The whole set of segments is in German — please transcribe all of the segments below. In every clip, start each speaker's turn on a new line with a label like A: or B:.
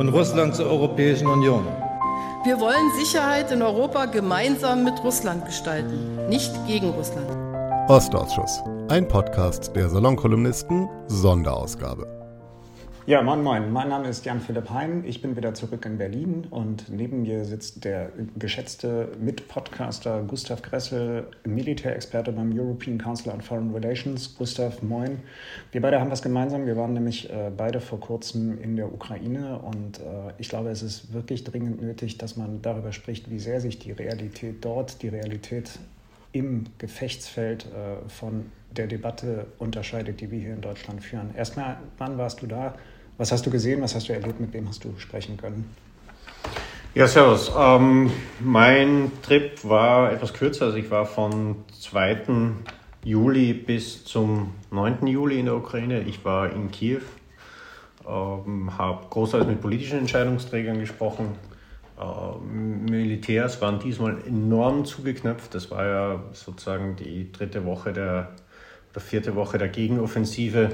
A: und Russland zur Europäischen Union.
B: Wir wollen Sicherheit in Europa gemeinsam mit Russland gestalten, nicht gegen Russland.
C: Ostausschuss, ein Podcast der Salonkolumnisten, Sonderausgabe.
D: Ja, moin moin. Mein Name ist Jan-Philipp Heim. Ich bin wieder zurück in Berlin und neben mir sitzt der geschätzte Mitpodcaster Gustav Gressel, Militärexperte beim European Council on Foreign Relations. Gustav, moin. Wir beide haben was gemeinsam. Wir waren nämlich äh, beide vor kurzem in der Ukraine und äh, ich glaube, es ist wirklich dringend nötig, dass man darüber spricht, wie sehr sich die Realität dort, die Realität im Gefechtsfeld äh, von der Debatte unterscheidet, die wir hier in Deutschland führen. Erstmal, wann warst du da? Was hast du gesehen? Was hast du erlebt? Mit wem hast du sprechen können?
E: Ja, servus. Ähm, mein Trip war etwas kürzer. Also ich war von 2. Juli bis zum 9. Juli in der Ukraine. Ich war in Kiew, ähm, habe großteils mit politischen Entscheidungsträgern gesprochen. Ähm, Militärs waren diesmal enorm zugeknöpft. Das war ja sozusagen die dritte Woche der, oder vierte Woche der Gegenoffensive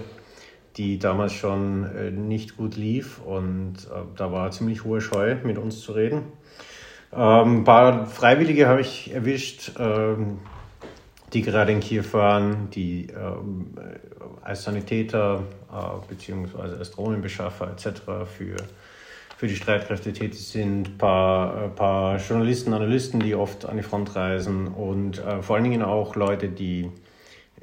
E: die damals schon äh, nicht gut lief und äh, da war ziemlich hohe Scheu, mit uns zu reden. Ähm, ein paar Freiwillige habe ich erwischt, ähm, die gerade in Kiew waren, die ähm, als Sanitäter äh, bzw. als Drohnenbeschaffer etc. für, für die Streitkräfte tätig sind, ein paar, äh, paar Journalisten, Analysten, die oft an die Front reisen und äh, vor allen Dingen auch Leute, die äh,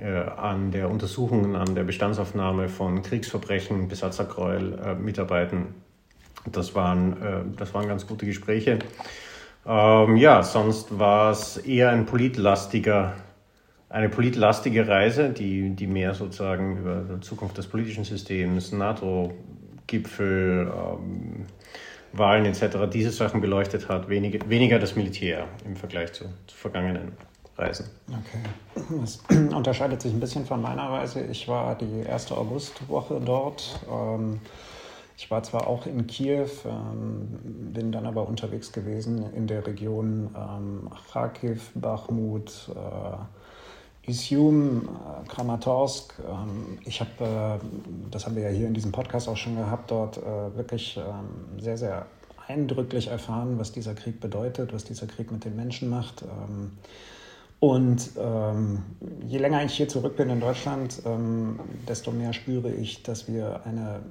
E: an der Untersuchung, an der Bestandsaufnahme von Kriegsverbrechen, Besatzergräuel äh, mitarbeiten. Das waren, äh, das waren ganz gute Gespräche. Ähm, ja, sonst war es eher ein politlastiger, eine politlastige Reise, die, die mehr sozusagen über die Zukunft des politischen Systems, NATO-Gipfel, ähm, Wahlen etc., diese Sachen beleuchtet hat, weniger, weniger das Militär im Vergleich zu, zu vergangenen reisen.
D: Okay. Das unterscheidet sich ein bisschen von meiner Reise. Ich war die erste Augustwoche dort. Ähm, ich war zwar auch in Kiew, ähm, bin dann aber unterwegs gewesen in der Region ähm, Kharkiv, Bachmut, äh, Isium, äh, Kramatorsk. Ich habe, äh, das haben wir ja hier in diesem Podcast auch schon gehabt, dort wirklich sehr, sehr eindrücklich erfahren, was dieser Krieg bedeutet, was dieser Krieg mit den Menschen macht. Und ähm, je länger ich hier zurück bin in Deutschland, ähm, desto mehr spüre ich, dass wir eine,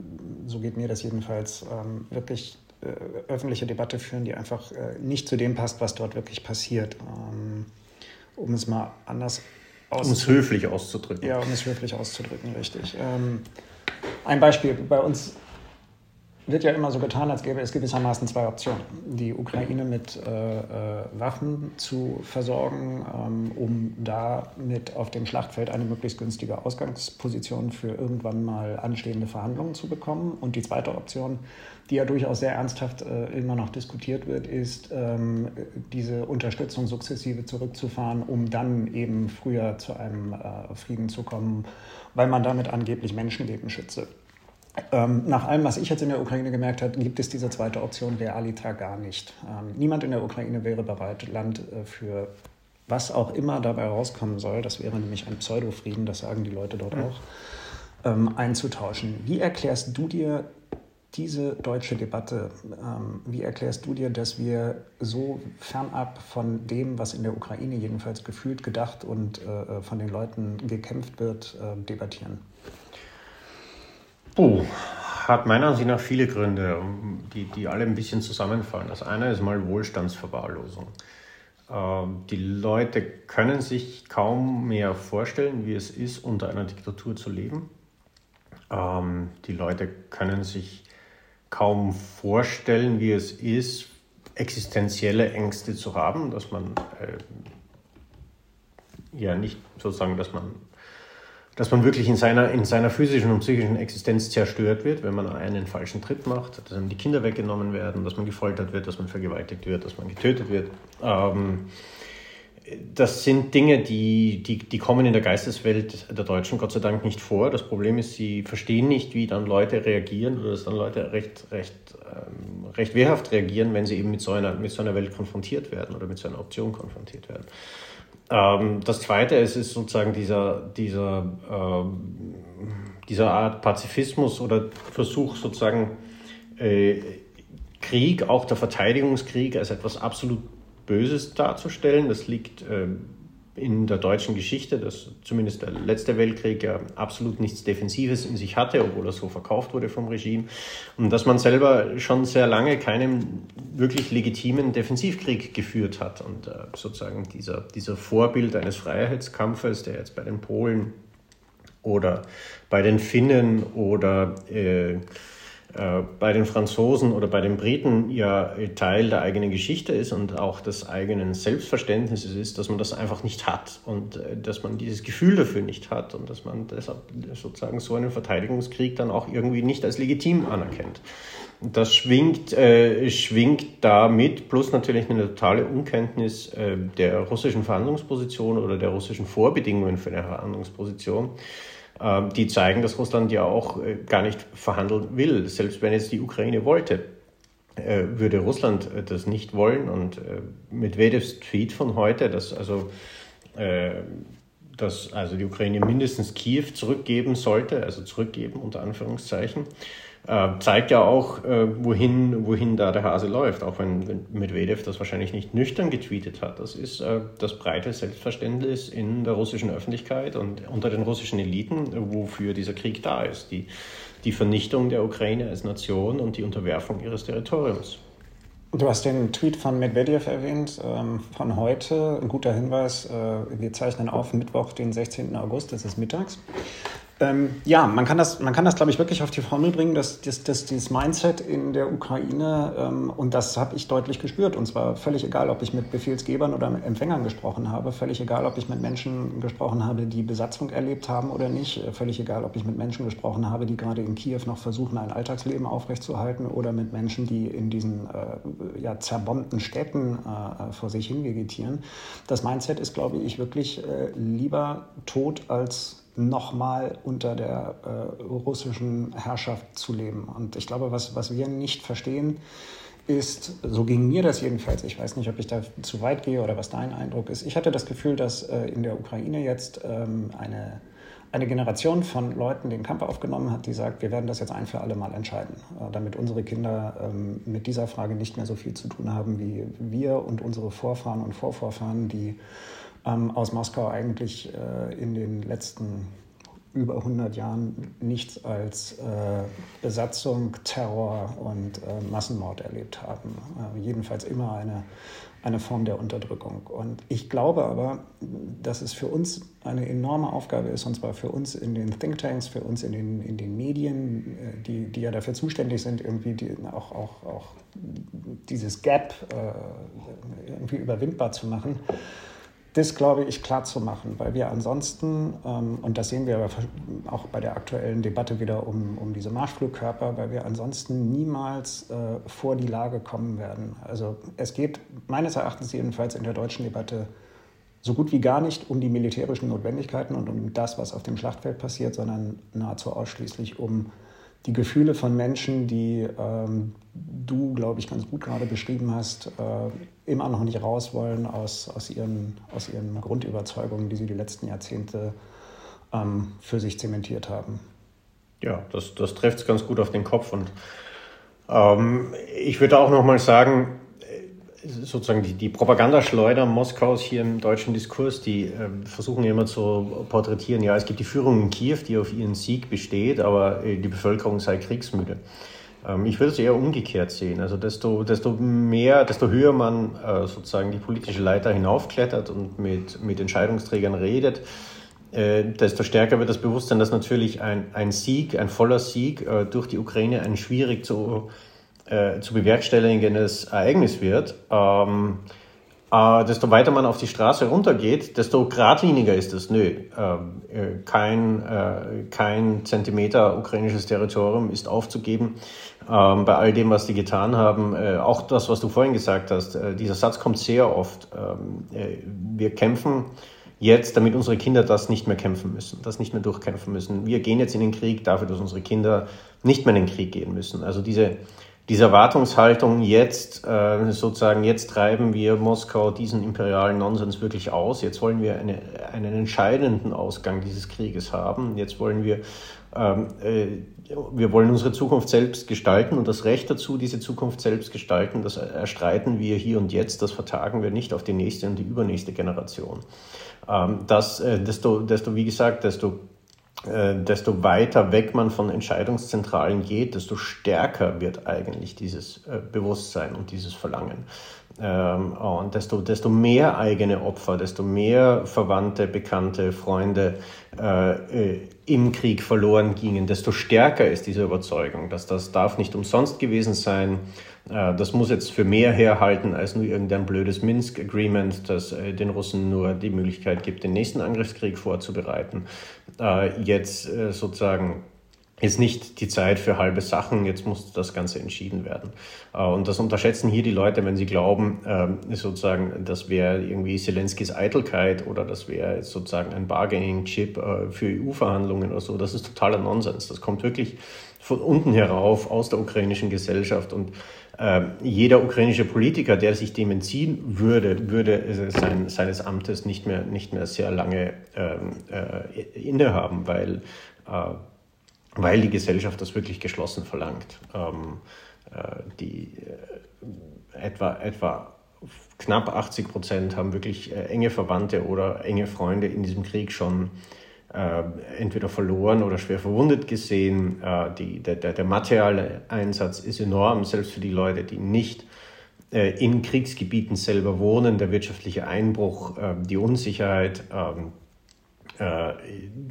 D: so geht mir das jedenfalls, ähm, wirklich äh, öffentliche Debatte führen, die einfach äh, nicht zu dem passt, was dort wirklich passiert. Ähm, um es mal anders
E: auszudrücken. Um es höflich auszudrücken.
D: Ja, um es höflich auszudrücken, richtig. Ähm, ein Beispiel. Bei uns wird ja immer so getan, als gäbe es gewissermaßen zwei Optionen. Die Ukraine mit äh, äh, Waffen zu versorgen, ähm, um damit auf dem Schlachtfeld eine möglichst günstige Ausgangsposition für irgendwann mal anstehende Verhandlungen zu bekommen. Und die zweite Option, die ja durchaus sehr ernsthaft äh, immer noch diskutiert wird, ist, ähm, diese Unterstützung sukzessive zurückzufahren, um dann eben früher zu einem äh, Frieden zu kommen, weil man damit angeblich Menschenleben schütze. Ähm, nach allem, was ich jetzt in der Ukraine gemerkt habe, gibt es diese zweite Option realita gar nicht. Ähm, niemand in der Ukraine wäre bereit, Land äh, für was auch immer dabei rauskommen soll, das wäre nämlich ein Pseudofrieden, das sagen die Leute dort auch, ähm, einzutauschen. Wie erklärst du dir diese deutsche Debatte, ähm, wie erklärst du dir, dass wir so fernab von dem, was in der Ukraine jedenfalls gefühlt, gedacht und äh, von den Leuten gekämpft wird, äh, debattieren?
E: Puh, hat meiner Ansicht nach viele Gründe, die, die alle ein bisschen zusammenfallen. Das eine ist mal Wohlstandsverwahrlosung. Ähm, die Leute können sich kaum mehr vorstellen, wie es ist, unter einer Diktatur zu leben. Ähm, die Leute können sich kaum vorstellen, wie es ist, existenzielle Ängste zu haben, dass man äh, ja nicht sozusagen, dass man dass man wirklich in seiner, in seiner physischen und psychischen Existenz zerstört wird, wenn man einen falschen Tritt macht, dass einem die Kinder weggenommen werden, dass man gefoltert wird, dass man vergewaltigt wird, dass man getötet wird. Ähm, das sind Dinge, die, die, die kommen in der Geisteswelt der Deutschen Gott sei Dank nicht vor. Das Problem ist, sie verstehen nicht, wie dann Leute reagieren oder dass dann Leute recht, recht, ähm, recht wehrhaft reagieren, wenn sie eben mit so, einer, mit so einer Welt konfrontiert werden oder mit so einer Option konfrontiert werden. Ähm, das Zweite ist, ist sozusagen dieser, dieser, ähm, dieser Art Pazifismus oder Versuch sozusagen äh, Krieg, auch der Verteidigungskrieg, als etwas absolut Böses darzustellen. Das liegt äh, in der deutschen Geschichte, dass zumindest der letzte Weltkrieg ja absolut nichts Defensives in sich hatte, obwohl er so verkauft wurde vom Regime. Und dass man selber schon sehr lange keinen wirklich legitimen Defensivkrieg geführt hat. Und äh, sozusagen dieser, dieser Vorbild eines Freiheitskampfes, der jetzt bei den Polen oder bei den Finnen oder äh, bei den Franzosen oder bei den Briten ja Teil der eigenen Geschichte ist und auch des eigenen Selbstverständnisses ist, dass man das einfach nicht hat und äh, dass man dieses Gefühl dafür nicht hat und dass man deshalb sozusagen so einen Verteidigungskrieg dann auch irgendwie nicht als legitim anerkennt. Das schwingt, äh, schwingt da mit, plus natürlich eine totale Unkenntnis äh, der russischen Verhandlungsposition oder der russischen Vorbedingungen für eine Verhandlungsposition. Ähm, die zeigen, dass Russland ja auch äh, gar nicht verhandeln will. Selbst wenn jetzt die Ukraine wollte, äh, würde Russland äh, das nicht wollen. Und Medvedevs Tweet von heute, dass also, dass also die Ukraine mindestens Kiew zurückgeben sollte, also zurückgeben unter Anführungszeichen, äh, zeigt ja auch, äh, wohin, wohin da der Hase läuft, auch wenn, Medvedev das wahrscheinlich nicht nüchtern getweetet hat. Das ist äh, das breite Selbstverständnis in der russischen Öffentlichkeit und unter den russischen Eliten, wofür dieser Krieg da ist. Die, die Vernichtung der Ukraine als Nation und die Unterwerfung ihres Territoriums.
D: Du hast den Tweet von Medvedev erwähnt, ähm, von heute. Ein guter Hinweis, äh, wir zeichnen auf Mittwoch, den 16. August, das ist mittags. Ähm, ja, man kann das, man kann das, glaube ich, wirklich auf die Formel bringen, dass, dass, dass dieses Mindset in der Ukraine, ähm, und das habe ich deutlich gespürt, und zwar völlig egal, ob ich mit Befehlsgebern oder mit Empfängern gesprochen habe, völlig egal, ob ich mit Menschen gesprochen habe, die Besatzung erlebt haben oder nicht, äh, völlig egal, ob ich mit Menschen gesprochen habe, die gerade in Kiew noch versuchen, ein Alltagsleben aufrechtzuerhalten oder mit Menschen, die in diesen äh, ja, zerbombten Städten äh, vor sich hin vegetieren. Das Mindset ist, glaube ich, wirklich äh, lieber tot als nochmal unter der äh, russischen Herrschaft zu leben. Und ich glaube, was, was wir nicht verstehen, ist, so ging mir das jedenfalls, ich weiß nicht, ob ich da zu weit gehe oder was dein Eindruck ist. Ich hatte das Gefühl, dass äh, in der Ukraine jetzt ähm, eine, eine Generation von Leuten den Kampf aufgenommen hat, die sagt, wir werden das jetzt ein für alle Mal entscheiden, äh, damit unsere Kinder ähm, mit dieser Frage nicht mehr so viel zu tun haben wie wir und unsere Vorfahren und Vorvorfahren, die ähm, aus Moskau eigentlich äh, in den letzten über 100 Jahren nichts als äh, Besatzung, Terror und äh, Massenmord erlebt haben. Äh, jedenfalls immer eine, eine Form der Unterdrückung. Und ich glaube aber, dass es für uns eine enorme Aufgabe ist, und zwar für uns in den Thinktanks, für uns in den, in den Medien, äh, die, die ja dafür zuständig sind, irgendwie die, auch, auch, auch dieses Gap äh, irgendwie überwindbar zu machen das, glaube ich, klar zu machen, weil wir ansonsten, ähm, und das sehen wir auch bei der aktuellen Debatte wieder um, um diese Marschflugkörper, weil wir ansonsten niemals äh, vor die Lage kommen werden. Also es geht meines Erachtens jedenfalls in der deutschen Debatte so gut wie gar nicht um die militärischen Notwendigkeiten und um das, was auf dem Schlachtfeld passiert, sondern nahezu ausschließlich um die Gefühle von Menschen, die ähm, du, glaube ich, ganz gut gerade beschrieben hast, äh, immer noch nicht raus wollen aus, aus, ihren, aus ihren Grundüberzeugungen, die sie die letzten Jahrzehnte ähm, für sich zementiert haben.
E: Ja, das, das trifft es ganz gut auf den Kopf. Und ähm, ich würde auch noch mal sagen, sozusagen die, die Propagandaschleuder Moskaus hier im deutschen Diskurs, die äh, versuchen immer zu porträtieren, ja, es gibt die Führung in Kiew, die auf ihren Sieg besteht, aber äh, die Bevölkerung sei kriegsmüde. Ähm, ich würde es eher umgekehrt sehen. Also desto, desto mehr, desto höher man äh, sozusagen die politische Leiter hinaufklettert und mit, mit Entscheidungsträgern redet, äh, desto stärker wird das Bewusstsein, dass natürlich ein, ein Sieg, ein voller Sieg äh, durch die Ukraine ein schwierig zu äh, zu bewerkstelligendes Ereignis wird. Ähm, äh, desto weiter man auf die Straße runtergeht, desto geradliniger ist es. Nö, ähm, äh, kein, äh, kein Zentimeter ukrainisches Territorium ist aufzugeben. Ähm, bei all dem, was die getan haben, äh, auch das, was du vorhin gesagt hast, äh, dieser Satz kommt sehr oft. Ähm, äh, wir kämpfen jetzt, damit unsere Kinder das nicht mehr kämpfen müssen, das nicht mehr durchkämpfen müssen. Wir gehen jetzt in den Krieg dafür, dass unsere Kinder nicht mehr in den Krieg gehen müssen. Also diese diese Erwartungshaltung jetzt, äh, sozusagen, jetzt treiben wir Moskau diesen imperialen Nonsens wirklich aus. Jetzt wollen wir eine, einen entscheidenden Ausgang dieses Krieges haben. Jetzt wollen wir, ähm, äh, wir wollen unsere Zukunft selbst gestalten und das Recht dazu, diese Zukunft selbst gestalten, das erstreiten wir hier und jetzt. Das vertagen wir nicht auf die nächste und die übernächste Generation. Ähm, das, äh, desto, desto, wie gesagt, desto äh, desto weiter weg man von Entscheidungszentralen geht, desto stärker wird eigentlich dieses äh, Bewusstsein und dieses Verlangen. Ähm, und desto, desto mehr eigene Opfer, desto mehr Verwandte, Bekannte, Freunde äh, im Krieg verloren gingen, desto stärker ist diese Überzeugung, dass das darf nicht umsonst gewesen sein, äh, das muss jetzt für mehr herhalten als nur irgendein blödes Minsk-Agreement, das äh, den Russen nur die Möglichkeit gibt, den nächsten Angriffskrieg vorzubereiten. Äh, jetzt sozusagen ist nicht die Zeit für halbe Sachen, jetzt muss das Ganze entschieden werden. Und das unterschätzen hier die Leute, wenn sie glauben, sozusagen, das wäre irgendwie Zelenskis Eitelkeit oder das wäre sozusagen ein Bargaining-Chip für EU-Verhandlungen oder so. Das ist totaler Nonsens. Das kommt wirklich von unten herauf aus der ukrainischen Gesellschaft und äh, jeder ukrainische Politiker, der sich dem entziehen würde, würde sein, seines Amtes nicht mehr, nicht mehr sehr lange ähm, äh, innehaben, weil, äh, weil die Gesellschaft das wirklich geschlossen verlangt. Ähm, äh, die, äh, etwa, etwa knapp 80 Prozent haben wirklich äh, enge Verwandte oder enge Freunde in diesem Krieg schon entweder verloren oder schwer verwundet gesehen. Äh, die, der, der, materielle Einsatz ist enorm, selbst für die Leute, die nicht äh, in Kriegsgebieten selber wohnen. Der wirtschaftliche Einbruch, äh, die Unsicherheit ähm, äh,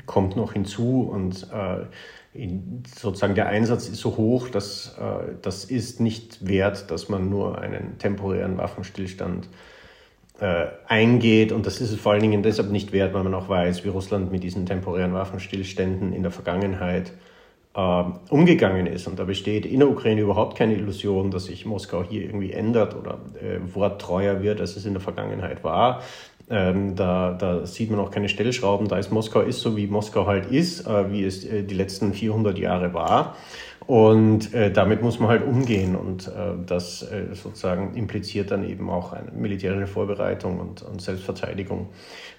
E: kommt noch hinzu und äh, sozusagen der Einsatz ist so hoch, dass das ist nicht wert, dass man nur einen temporären Waffenstillstand äh, eingeht. Und das ist es vor allen Dingen deshalb nicht wert, weil man auch weiß, wie Russland mit diesen temporären Waffenstillständen in der Vergangenheit äh, umgegangen ist. Und da besteht in der Ukraine überhaupt keine Illusion, dass sich Moskau hier irgendwie ändert oder äh, worttreuer wird, als es in der Vergangenheit war. Ähm, da, da sieht man auch keine Stellschrauben. Da ist Moskau ist so, wie Moskau halt ist, äh, wie es äh, die letzten 400 Jahre war. Und äh, damit muss man halt umgehen und äh, das äh, sozusagen impliziert dann eben auch eine militärische Vorbereitung und, und Selbstverteidigung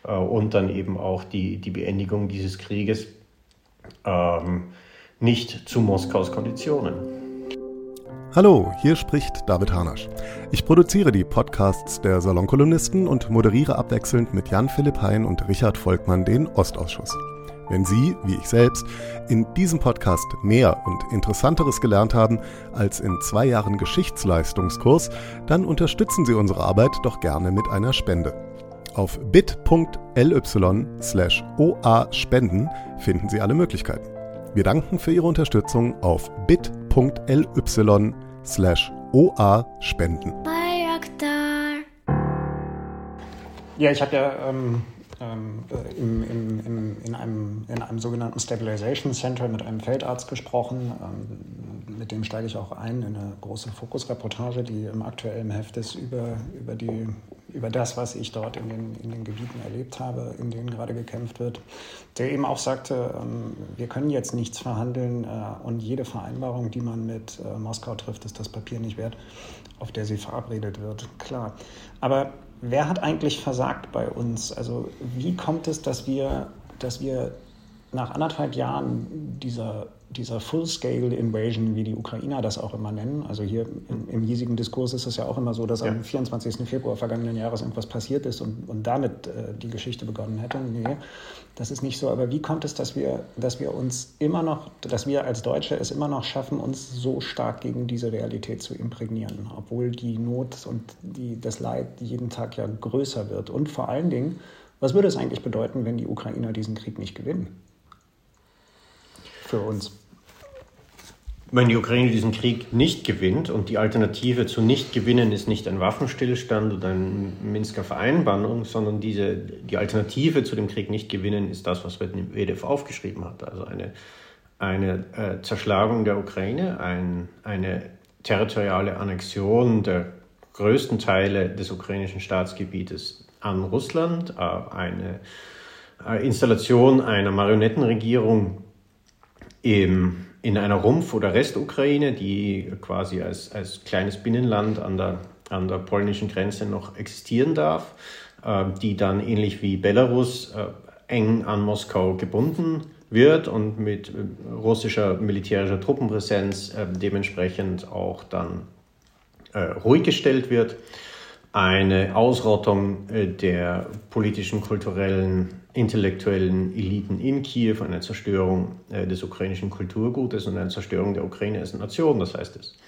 E: äh, und dann eben auch die, die Beendigung dieses Krieges ähm, nicht zu Moskaus Konditionen.
C: Hallo, hier spricht David Hanasch. Ich produziere die Podcasts der Salonkolumnisten und moderiere abwechselnd mit Jan-Philipp Hein und Richard Volkmann den Ostausschuss. Wenn Sie, wie ich selbst, in diesem Podcast mehr und Interessanteres gelernt haben als in zwei Jahren Geschichtsleistungskurs, dann unterstützen Sie unsere Arbeit doch gerne mit einer Spende. Auf bit.ly slash oa-spenden finden Sie alle Möglichkeiten. Wir danken für Ihre Unterstützung auf bit.ly slash oa-spenden.
D: Ja, ich habe ja ähm, ähm, äh, im, im, im, in, einem, in einem sogenannten Stabilization Center mit einem Feldarzt gesprochen. Ähm, mit dem steige ich auch ein in eine große Fokusreportage, die im aktuellen Heft ist über, über, die, über das, was ich dort in den, in den Gebieten erlebt habe, in denen gerade gekämpft wird. Der eben auch sagte, ähm, wir können jetzt nichts verhandeln äh, und jede Vereinbarung, die man mit äh, Moskau trifft, ist das Papier nicht wert, auf der sie verabredet wird. Klar. Aber wer hat eigentlich versagt bei uns? Also wie kommt es, dass wir, dass wir nach anderthalb Jahren dieser, dieser Full-Scale-Invasion, wie die Ukrainer das auch immer nennen, also hier im, im hiesigen Diskurs ist es ja auch immer so, dass ja. am 24. Februar vergangenen Jahres irgendwas passiert ist und, und damit äh, die Geschichte begonnen hätte. Nee, das ist nicht so. Aber wie kommt es, dass wir, dass wir uns immer noch, dass wir als Deutsche es immer noch schaffen, uns so stark gegen diese Realität zu imprägnieren, obwohl die Not und die, das Leid jeden Tag ja größer wird? Und vor allen Dingen, was würde es eigentlich bedeuten, wenn die Ukrainer diesen Krieg nicht gewinnen? Für uns.
E: Wenn die Ukraine diesen Krieg nicht gewinnt und die Alternative zu nicht gewinnen ist nicht ein Waffenstillstand oder eine Minsker Vereinbarung, sondern diese, die Alternative zu dem Krieg nicht gewinnen ist das, was Medvedev aufgeschrieben hat. Also eine, eine äh, Zerschlagung der Ukraine, ein, eine territoriale Annexion der größten Teile des ukrainischen Staatsgebietes an Russland, äh, eine äh, Installation einer Marionettenregierung im in einer Rumpf- oder Restukraine, die quasi als, als kleines Binnenland an der, an der polnischen Grenze noch existieren darf, äh, die dann ähnlich wie Belarus äh, eng an Moskau gebunden wird und mit äh, russischer militärischer Truppenpräsenz äh, dementsprechend auch dann äh, ruhig gestellt wird. Eine Ausrottung äh, der politischen, kulturellen intellektuellen Eliten in Kiew, eine Zerstörung äh, des ukrainischen Kulturgutes und eine Zerstörung der Ukraine als Nation. Das heißt, es,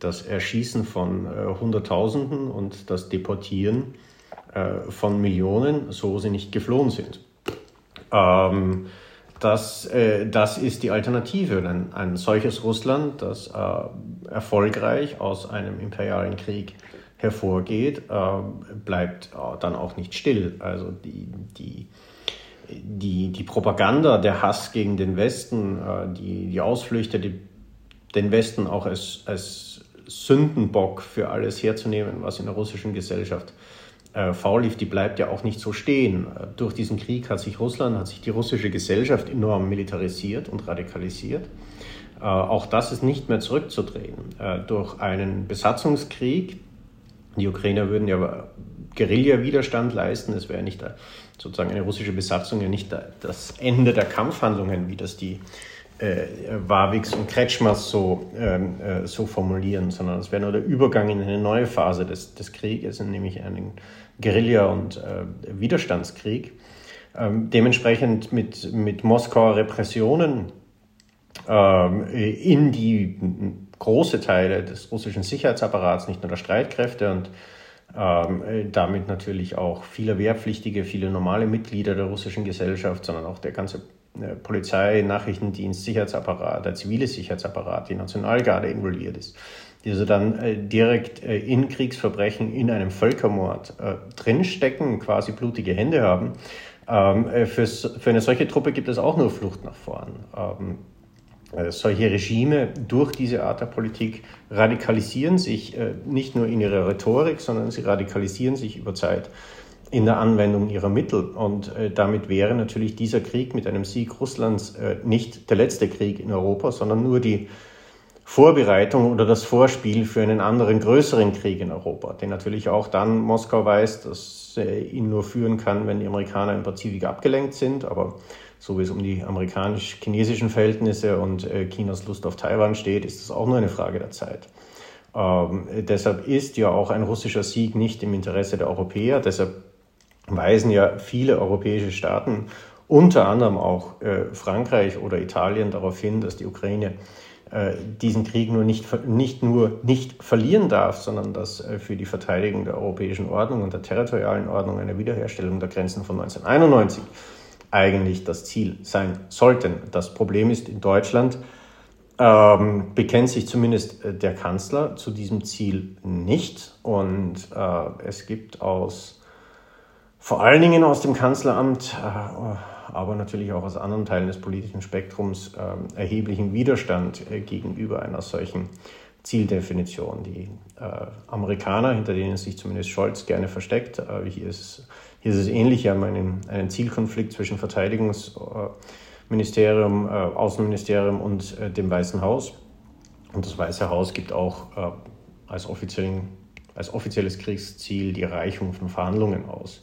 E: das Erschießen von äh, Hunderttausenden und das Deportieren äh, von Millionen, so sie nicht geflohen sind. Ähm, das, das ist die Alternative. Ein, ein solches Russland, das erfolgreich aus einem imperialen Krieg hervorgeht, bleibt dann auch nicht still. Also die, die die, die Propaganda, der Hass gegen den Westen, äh, die, die Ausflüchte, die, den Westen auch als, als Sündenbock für alles herzunehmen, was in der russischen Gesellschaft äh, faul lief, die bleibt ja auch nicht so stehen. Äh, durch diesen Krieg hat sich Russland, hat sich die russische Gesellschaft enorm militarisiert und radikalisiert. Auch das ist nicht mehr zurückzudrehen. Durch einen Besatzungskrieg, die Ukrainer würden ja Guerilla-Widerstand leisten, es wäre nicht sozusagen eine russische Besatzung ja nicht das Ende der Kampfhandlungen, wie das die äh, Warwicks und Kretschmers so, ähm, äh, so formulieren, sondern es wäre nur der Übergang in eine neue Phase des, des Krieges, nämlich einen Guerilla- und äh, Widerstandskrieg. Ähm, dementsprechend mit, mit Moskauer Repressionen ähm, in die große Teile des russischen Sicherheitsapparats, nicht nur der Streitkräfte und ähm, damit natürlich auch viele Wehrpflichtige, viele normale Mitglieder der russischen Gesellschaft, sondern auch der ganze äh, Polizei, Nachrichtendienst, Sicherheitsapparat, der zivile Sicherheitsapparat, die Nationalgarde involviert ist, die also dann äh, direkt äh, in Kriegsverbrechen, in einem Völkermord äh, drinstecken, quasi blutige Hände haben. Ähm, äh, für, eine solche Truppe gibt es auch nur Flucht nach vorn. Ähm, äh, solche Regime durch diese Art der Politik radikalisieren sich äh, nicht nur in ihrer Rhetorik, sondern sie radikalisieren sich über Zeit in der Anwendung ihrer Mittel. Und äh, damit wäre natürlich dieser Krieg mit einem Sieg Russlands nicht der letzte Krieg in Europa, sondern nur die Vorbereitung oder das Vorspiel für einen anderen größeren Krieg in Europa, den natürlich auch dann Moskau weiß, dass ihn nur führen kann, wenn die Amerikaner im Pazifik abgelenkt sind. Aber so wie es um die amerikanisch-chinesischen Verhältnisse und äh, Chinas Lust auf Taiwan steht, ist das auch nur eine Frage der Zeit. Ähm, deshalb ist ja auch ein russischer Sieg nicht im Interesse der Europäer. Deshalb weisen ja viele europäische Staaten, unter anderem auch äh, Frankreich oder Italien, darauf hin, dass die Ukraine äh, diesen Krieg nur nicht, nicht nur nicht verlieren darf, sondern dass äh, für die Verteidigung der europäischen Ordnung und der territorialen Ordnung eine Wiederherstellung der Grenzen von 1991 eigentlich das Ziel sein sollten. Das Problem ist in Deutschland, ähm, bekennt sich zumindest äh, der Kanzler zu diesem Ziel nicht. Und äh, es gibt aus, vor allen Dingen aus dem Kanzleramt, äh, aber natürlich auch aus anderen Teilen des politischen Spektrums, äh, erheblichen Widerstand äh, gegenüber einer solchen Zieldefinition. Die äh, Amerikaner, hinter denen sich zumindest Scholz gerne versteckt, hier ist hier ist es ähnlich, wir haben einen, einen Zielkonflikt zwischen Verteidigungsministerium, äh, Außenministerium und äh, dem Weißen Haus. Und das Weiße Haus gibt auch äh, als, als offizielles Kriegsziel die Erreichung von Verhandlungen aus.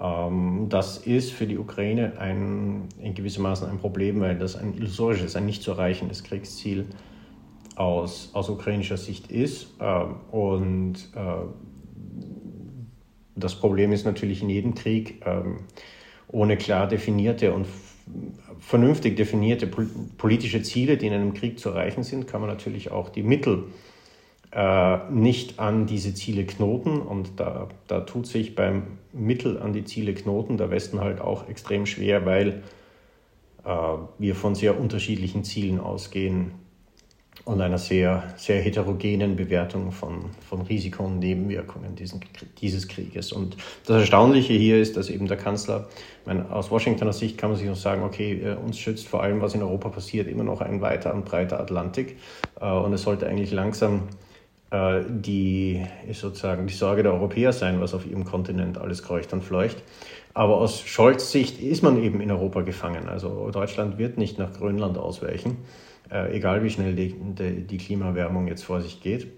E: Ähm, das ist für die Ukraine ein, in gewissem Maße ein Problem, weil das ein illusorisches, ein nicht zu erreichendes Kriegsziel aus, aus ukrainischer Sicht ist. Ähm, und äh, das Problem ist natürlich in jedem Krieg, ähm, ohne klar definierte und vernünftig definierte politische Ziele, die in einem Krieg zu erreichen sind, kann man natürlich auch die Mittel äh, nicht an diese Ziele knoten. Und da, da tut sich beim Mittel an die Ziele knoten der Westen halt auch extrem schwer, weil äh, wir von sehr unterschiedlichen Zielen ausgehen, und einer sehr, sehr heterogenen Bewertung von, von Risiken und Nebenwirkungen diesen, dieses Krieges. Und das Erstaunliche hier ist, dass eben der Kanzler, meine, aus Washingtoner Sicht kann man sich noch sagen, okay, äh, uns schützt vor allem, was in Europa passiert, immer noch ein weiter und breiter Atlantik. Äh, und es sollte eigentlich langsam äh, die, sozusagen die Sorge der Europäer sein, was auf ihrem Kontinent alles kreucht und fleucht. Aber aus Scholz Sicht ist man eben in Europa gefangen. Also Deutschland wird nicht nach Grönland ausweichen äh, egal wie schnell die, die, Klimaerwärmung jetzt vor sich geht.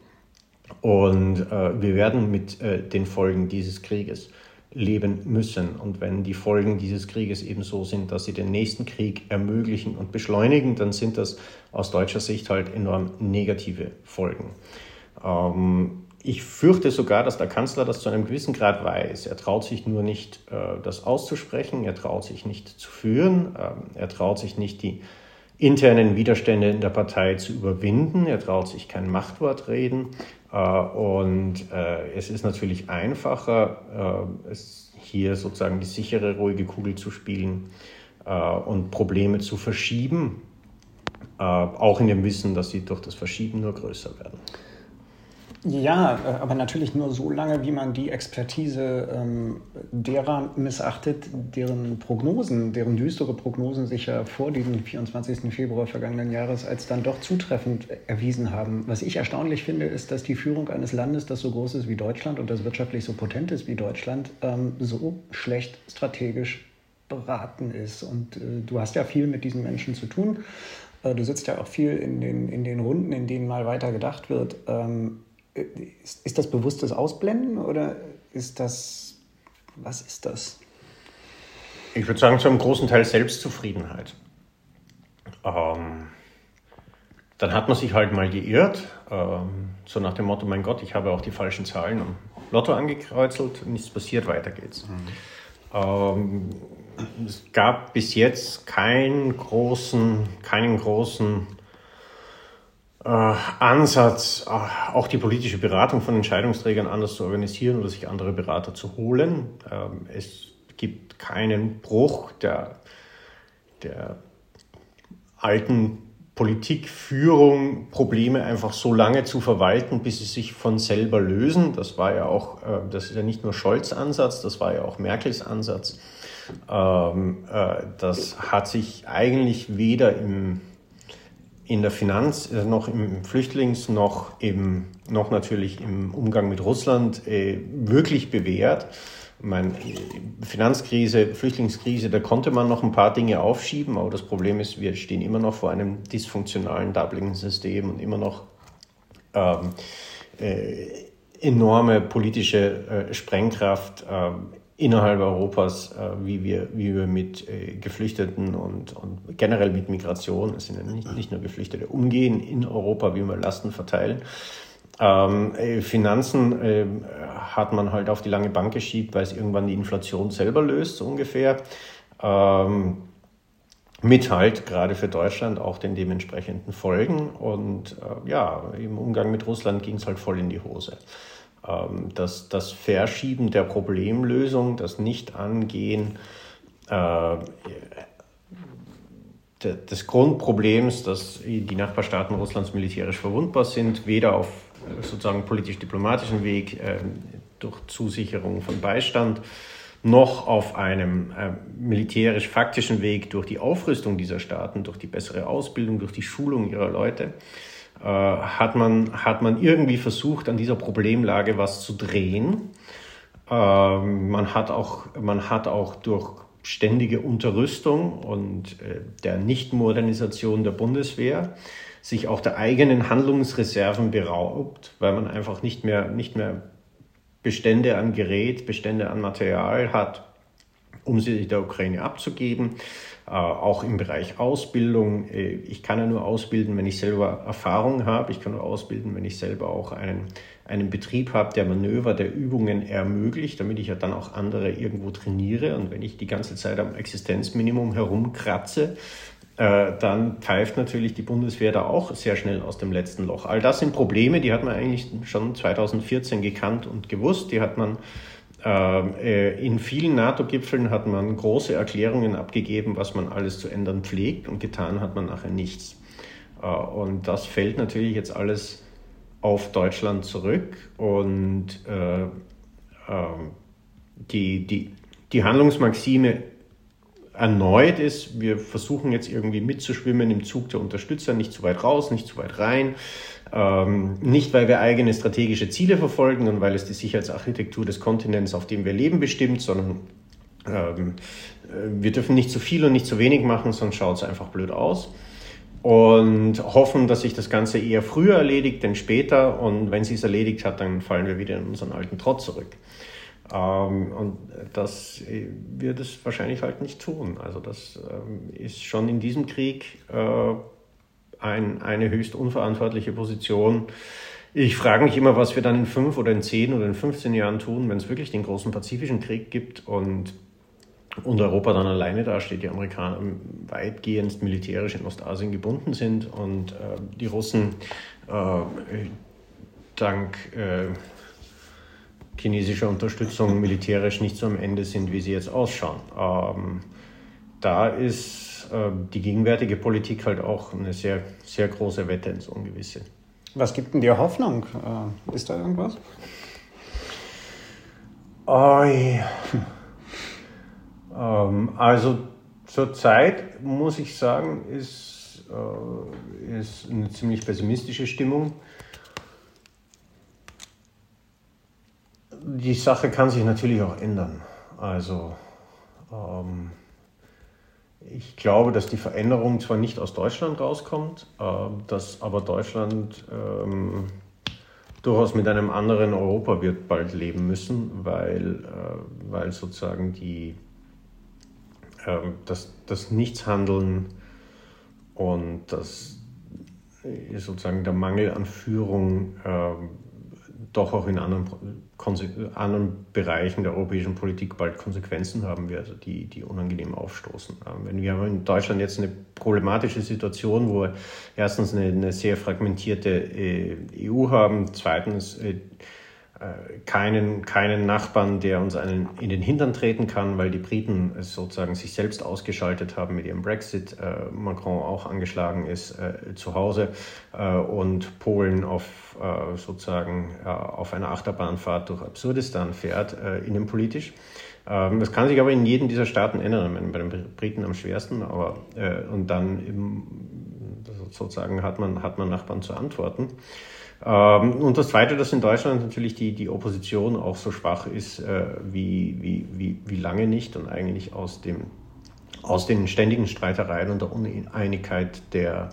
E: Und äh, wir werden mit äh, den Folgen dieses Krieges leben müssen. Und wenn die Folgen dieses Krieges eben so sind, dass sie den nächsten Krieg ermöglichen und beschleunigen, dann sind das aus deutscher Sicht halt enorm negative Folgen. Ähm, ich fürchte sogar, dass der Kanzler das zu einem gewissen Grad weiß. Er traut sich nur nicht, äh, das auszusprechen, er traut sich nicht zu führen, ähm, er traut sich nicht, die internen Widerstände in der Partei zu überwinden. Er traut sich kein Machtwort reden. Äh, und äh, es ist natürlich einfacher, äh, hier sozusagen die sichere, ruhige Kugel zu spielen und Probleme zu verschieben, auch in dem Wissen, dass sie durch das Verschieben nur größer werden.
D: Ja, äh, aber natürlich nur so lange, wie man die Expertise ähm, derer missachtet, deren Prognosen, deren düstere Prognosen sich ja vor diesem 24. Februar vergangenen Jahres als dann doch zutreffend erwiesen haben. Was ich erstaunlich finde, ist, dass die Führung eines Landes, das so groß ist wie Deutschland und das wirtschaftlich so potent ist wie Deutschland, ähm, so schlecht strategisch beraten ist. Und äh, du hast ja viel mit diesen Menschen zu tun. Äh, du sitzt ja auch viel in den, in den Runden, in denen mal weiter gedacht wird. Ähm, ist, ist das bewusstes Ausblenden oder ist das, was ist das?
E: Ich würde sagen, zu einem großen Teil Selbstzufriedenheit. Ähm, dann hat man sich halt mal geirrt, ähm, so nach dem Motto, mein Gott, ich habe auch die falschen Zahlen am Lotto angekreuzelt, nichts passiert, weiter geht's. Mhm. Ähm, es gab bis jetzt keinen großen, keinen großen äh, Ansatz, äh, auch die politische Beratung von Entscheidungsträgern anders zu organisieren oder sich andere Berater zu holen. Ähm, es gibt keinen Bruch der, der alten Politikführung, Probleme einfach so lange zu verwalten, bis sie sich von selber lösen. Das war ja auch, äh, das ist ja nicht nur Scholz Ansatz, das war ja auch Merkels Ansatz. Ähm, das hat sich eigentlich weder im in der Finanz, äh, noch im Flüchtlings-, noch, im, noch natürlich im Umgang mit Russland äh, wirklich bewährt. Meine Finanzkrise, Flüchtlingskrise, da konnte man noch ein paar Dinge aufschieben, aber das Problem ist, wir stehen immer noch vor einem dysfunktionalen Dublin-System und immer noch ähm, äh, enorme politische äh, Sprengkraft. Innerhalb Europas, äh, wie, wir, wie wir mit äh, Geflüchteten und, und generell mit Migration, es sind ja nicht, nicht nur Geflüchtete, umgehen in Europa, wie wir Lasten verteilen. Ähm, äh, Finanzen äh, hat man halt auf die lange Bank geschiebt, weil es irgendwann die Inflation selber löst, so ungefähr. Ähm, mit halt gerade für Deutschland auch den dementsprechenden Folgen. Und äh, ja, im Umgang mit Russland ging es halt voll in die Hose. Ähm, das, das Verschieben der Problemlösung, das Nicht-Angehen äh, des Grundproblems, dass die Nachbarstaaten Russlands militärisch verwundbar sind, weder auf äh, sozusagen politisch-diplomatischen Weg äh, durch Zusicherung von Beistand, noch auf einem äh, militärisch-faktischen Weg durch die Aufrüstung dieser Staaten, durch die bessere Ausbildung, durch die Schulung ihrer Leute. Äh, hat, man, hat man irgendwie versucht, an dieser Problemlage was zu drehen. Ähm, man, hat auch, man hat auch durch ständige Unterrüstung und äh, der Nichtmodernisation der Bundeswehr sich auch der eigenen Handlungsreserven beraubt, weil man einfach nicht mehr, nicht mehr Bestände an Gerät, Bestände an Material hat, um sie der Ukraine abzugeben. Äh, auch im Bereich Ausbildung. Äh, ich kann ja nur ausbilden, wenn ich selber Erfahrung habe. Ich kann nur ausbilden, wenn ich selber auch einen, einen Betrieb habe, der Manöver, der Übungen ermöglicht, damit ich ja dann auch andere irgendwo trainiere. Und wenn ich die ganze Zeit am Existenzminimum herumkratze, äh, dann pfeift natürlich die Bundeswehr da auch sehr schnell aus dem letzten Loch. All das sind Probleme, die hat man eigentlich schon 2014 gekannt und gewusst. Die hat man in vielen NATO-Gipfeln hat man große Erklärungen abgegeben, was man alles zu ändern pflegt und getan hat man nachher nichts. Äh, und das fällt natürlich jetzt alles auf Deutschland zurück und äh, äh, die, die, die Handlungsmaxime erneut ist, wir versuchen jetzt irgendwie mitzuschwimmen im Zug der Unterstützer, nicht zu weit raus, nicht zu weit rein. Ähm, nicht, weil wir eigene strategische Ziele verfolgen und weil es die Sicherheitsarchitektur des Kontinents, auf dem wir leben, bestimmt, sondern ähm, äh, wir dürfen nicht zu viel und nicht zu wenig machen, sonst schaut es einfach blöd aus. Und hoffen, dass sich das Ganze eher früher erledigt, denn später. Und wenn sie es erledigt hat, dann fallen wir wieder in unseren alten Trott zurück. Ähm, und das äh, wird es wahrscheinlich halt nicht tun. Also das ähm, ist schon in diesem Krieg äh, ein, eine höchst unverantwortliche Position. Ich frage mich immer, was wir dann in fünf oder in zehn oder in 15 Jahren tun, wenn es wirklich den großen Pazifischen Krieg gibt und, und Europa dann alleine dasteht, die Amerikaner weitgehend militärisch in Ostasien gebunden sind und äh, die Russen äh, dank äh, chinesischer Unterstützung militärisch nicht so am Ende sind, wie sie jetzt ausschauen. Ähm, da ist äh, die gegenwärtige Politik halt auch eine sehr, sehr große Wette ins Ungewisse.
D: Was gibt denn dir Hoffnung? Äh, ist da irgendwas?
E: ähm, also zurzeit muss ich sagen, ist, äh, ist eine ziemlich pessimistische Stimmung. die Sache kann sich natürlich auch ändern. Also ähm, ich glaube, dass die Veränderung zwar nicht aus Deutschland rauskommt, äh, dass aber Deutschland ähm, durchaus mit einem anderen Europa wird bald leben müssen, weil, äh, weil sozusagen die, äh, das, das Nichtshandeln und das äh, sozusagen der Mangel an Führung ähm, doch auch in anderen, anderen Bereichen der europäischen Politik bald Konsequenzen haben wird, die, die unangenehm aufstoßen. Ähm, wenn wir in Deutschland jetzt eine problematische Situation, wo wir erstens eine, eine sehr fragmentierte äh, EU haben, zweitens äh, keinen, keinen Nachbarn, der uns einen in den Hintern treten kann, weil die Briten sozusagen sich selbst ausgeschaltet haben mit ihrem Brexit, äh, Macron auch angeschlagen ist äh, zu Hause äh, und Polen auf äh, sozusagen äh, auf einer Achterbahnfahrt durch Absurdistan fährt, innenpolitisch. Ähm, das kann sich aber in jedem dieser Staaten ändern, bei den Briten am schwersten, aber und dann im, sozusagen hat man, hat man Nachbarn zu antworten. Ähm, und das Zweite, dass in Deutschland natürlich die, die Opposition auch so schwach ist äh, wie, wie, wie, wie lange nicht und eigentlich aus, dem, aus den ständigen Streitereien und der Uneinigkeit der,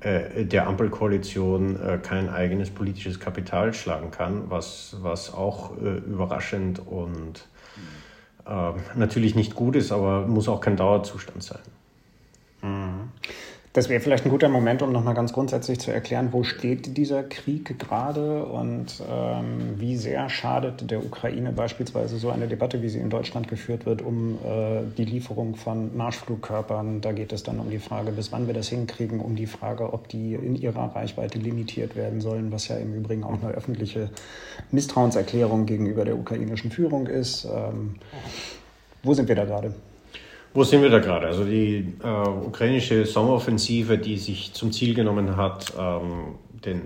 E: äh, der Ampelkoalition äh, kein eigenes politisches Kapital schlagen kann, was, was auch überraschend und ähm, natürlich nicht gut ist, aber muss auch kein Dauerzustand sein.
D: Mhm. Das wäre vielleicht ein guter Moment, um nochmal ganz grundsätzlich zu erklären, wo steht dieser Krieg gerade und ähm, wie sehr schadet der Ukraine beispielsweise so eine Debatte, wie sie in Deutschland geführt wird, um äh, die Lieferung von Marschflugkörpern. Da geht es dann um die Frage, bis wann wir das hinkriegen, um die Frage, ob die in ihrer Reichweite limitiert werden sollen, was ja im Übrigen auch eine öffentliche Misstrauenserklärung gegenüber der ukrainischen Führung ist. Ähm, wo sind wir da gerade?
E: Wo sind wir da gerade? Also die äh, ukrainische Sommeroffensive, die sich zum Ziel genommen hat, ähm, den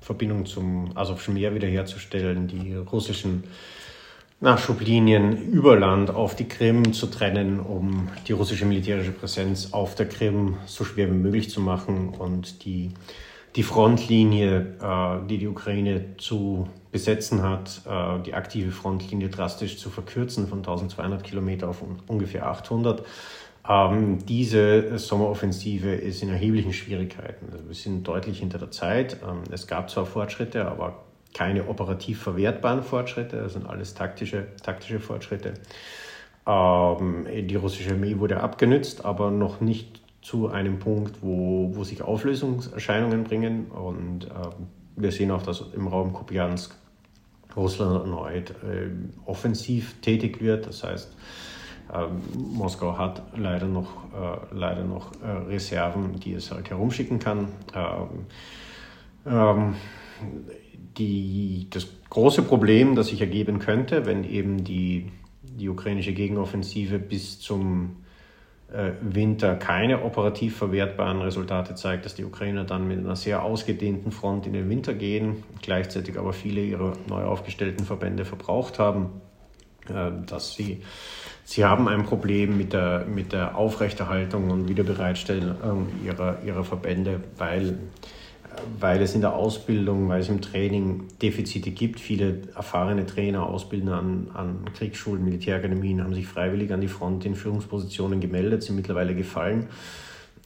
E: Verbindung zum Asowschen Meer wiederherzustellen, die russischen Nachschublinien über Land auf die Krim zu trennen, um die russische militärische Präsenz auf der Krim so schwer wie möglich zu machen und die, die Frontlinie, äh, die die Ukraine zu besetzen hat, äh, die aktive Frontlinie drastisch zu verkürzen von 1200 Kilometer auf ungefähr 800. Ähm, diese Sommeroffensive ist in erheblichen Schwierigkeiten. Also wir sind deutlich hinter der Zeit. Ähm, es gab zwar Fortschritte, aber keine operativ verwertbaren Fortschritte. Das sind alles taktische, taktische Fortschritte. Ähm, die russische Armee wurde abgenützt, aber noch nicht zu einem Punkt, wo, wo sich Auflösungserscheinungen bringen. Und wir sehen auch, dass im Raum Kupiansk Russland erneut äh, offensiv tätig wird. Das heißt, ähm, Moskau hat leider noch, äh, leider noch äh, Reserven, die es halt herumschicken kann. Ähm, ähm, die, das große Problem, das sich ergeben könnte, wenn eben die, die ukrainische Gegenoffensive bis zum äh, Winter keine operativ verwertbaren Resultate zeigt, dass die Ukrainer dann mit einer sehr ausgedehnten Front in den Winter gehen, gleichzeitig aber viele ihrer neu aufgestellten Verbände verbraucht haben, äh, dass sie, sie haben ein Problem mit der, mit der Aufrechterhaltung und Wiederbereitstellung ihrer, ihrer Verbände, weil weil es in der Ausbildung, weil es im Training Defizite gibt. Viele erfahrene Trainer, Ausbildner an, an Kriegsschulen, Militärakademien haben sich freiwillig an die Front in Führungspositionen gemeldet, sind mittlerweile gefallen.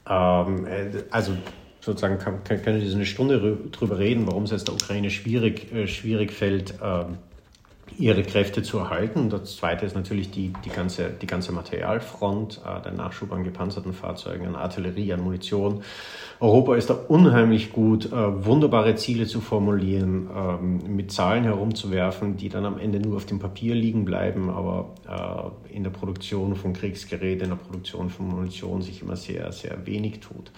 E: Ähm, äh, also sozusagen kann, kann, können wir eine Stunde drüber reden, warum es jetzt der Ukraine schwierig, äh, schwierig fällt, äh, ihre Kräfte zu erhalten. Das Zweite ist natürlich die, die, ganze, die ganze Materialfront, äh, der Nachschub an gepanzerten Fahrzeugen, an Artillerie, an Munition. Europa ist da unheimlich gut, äh, wunderbare Ziele zu formulieren, ähm, mit Zahlen herumzuwerfen, die dann am Ende nur auf dem Papier liegen bleiben, aber äh, in der Produktion von Kriegsgeräten, in der Produktion von Munition sich immer sehr, sehr wenig tut.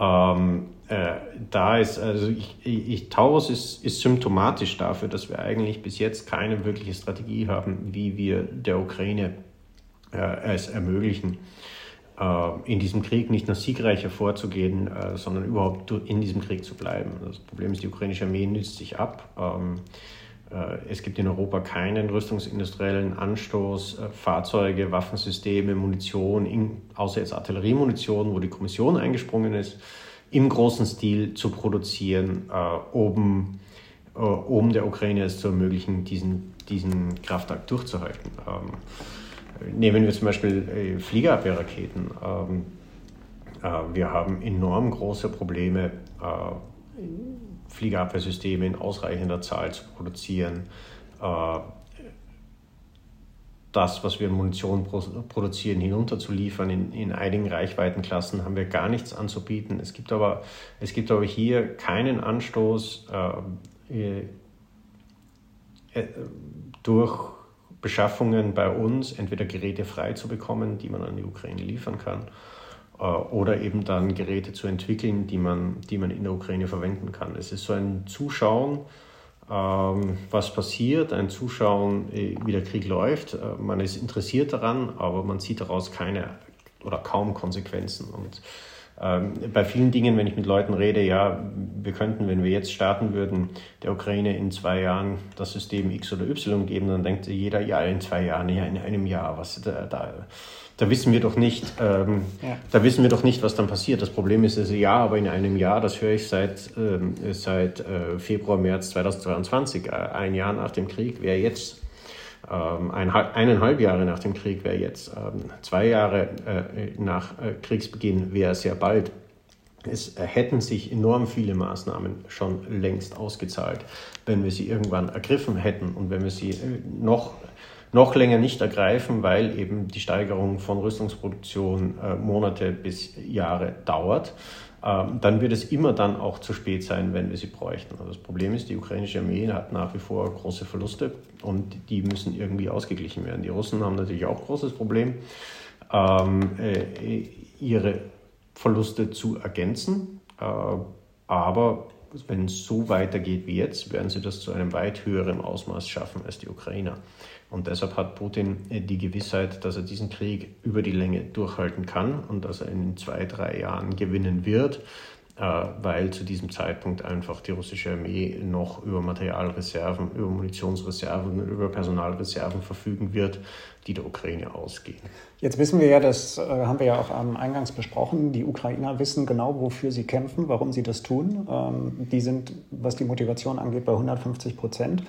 E: Ähm, äh, da ist, also ich, ich, Taurus ist, ist symptomatisch dafür, dass wir eigentlich bis jetzt keine wirkliche Strategie haben, wie wir der Ukraine äh, es ermöglichen, äh, in diesem Krieg nicht nur siegreich hervorzugehen, äh, sondern überhaupt in diesem Krieg zu bleiben. Das Problem ist, die ukrainische Armee nützt sich ab. Äh, es gibt in Europa keinen rüstungsindustriellen Anstoß, Fahrzeuge, Waffensysteme, Munition, außer jetzt Artilleriemunition, wo die Kommission eingesprungen ist, im großen Stil zu produzieren, um, um der Ukraine es zu ermöglichen, diesen, diesen Kraftakt durchzuhalten. Ähm, Nehmen wir zum Beispiel äh, Fliegerabwehrraketen. Ähm, äh, wir haben enorm große Probleme, äh, Fliegerabwehrsysteme in ausreichender Zahl zu produzieren. das, was wir in Munition produzieren, hinunterzuliefern. In, in einigen Reichweitenklassen haben wir gar nichts anzubieten. Es gibt aber, es gibt aber hier keinen Anstoß äh, äh, durch Beschaffungen bei uns entweder Geräte frei zu bekommen, die man an die Ukraine liefern kann, äh, oder eben dann Geräte zu entwickeln, die man, die man in der Ukraine verwenden kann. Es ist so ein Zuschauen, ähm, was passiert, ein Zuschauen, äh, wie der Krieg läuft. Äh, man ist interessiert daran, aber man sieht daraus keine oder kaum Konsequenzen. Und ähm, bei vielen Dingen, wenn ich mit Leuten rede, ja, wir könnten, wenn wir jetzt starten würden, der Ukraine in zwei Jahren das System X oder Y geben, dann denkt jeder, ja, in zwei Jahren, ja, in einem Jahr, was da, da, da wissen wir doch nicht, ähm, ja. da wissen wir doch nicht, was dann passiert. Das Problem ist, also, ja, aber in einem Jahr, das höre ich seit, ähm, seit äh, Februar, März 2022, äh, ein Jahr nach dem Krieg, wäre jetzt ähm, ein, eineinhalb Jahre nach dem Krieg wäre jetzt, ähm, zwei Jahre äh, nach äh, Kriegsbeginn wäre sehr bald. Es hätten sich enorm viele Maßnahmen schon längst ausgezahlt, wenn wir sie irgendwann ergriffen hätten und wenn wir sie äh, noch, noch länger nicht ergreifen, weil eben die Steigerung von Rüstungsproduktion Monate bis Jahre dauert ähm, dann wird es immer dann auch zu spät sein, wenn wir sie bräuchten. Also das Problem ist, die ukrainische Armee hat nach wie vor große Verluste und die müssen irgendwie ausgeglichen werden. Die Russen haben natürlich auch großes Problem, ähm, äh, ihre Verluste zu ergänzen. Äh, aber wenn es so weitergeht wie jetzt, werden sie das zu einem weit höheren Ausmaß schaffen als die Ukrainer. Und deshalb hat Putin äh, die Gewissheit, dass er diesen Krieg über die Länge durchhalten kann und dass er in zwei, drei Jahren gewinnen wird, äh, weil zu diesem Zeitpunkt einfach die russische Armee noch über Materialreserven, über Munitionsreserven, über Personalreserven verfügen wird, die der Ukraine ausgehen.
D: Jetzt wissen wir ja, das äh, haben wir ja auch am Eingangs besprochen, die Ukrainer wissen genau, wofür sie kämpfen, warum sie das tun. Ähm, die sind, was die Motivation angeht, bei 150 Prozent.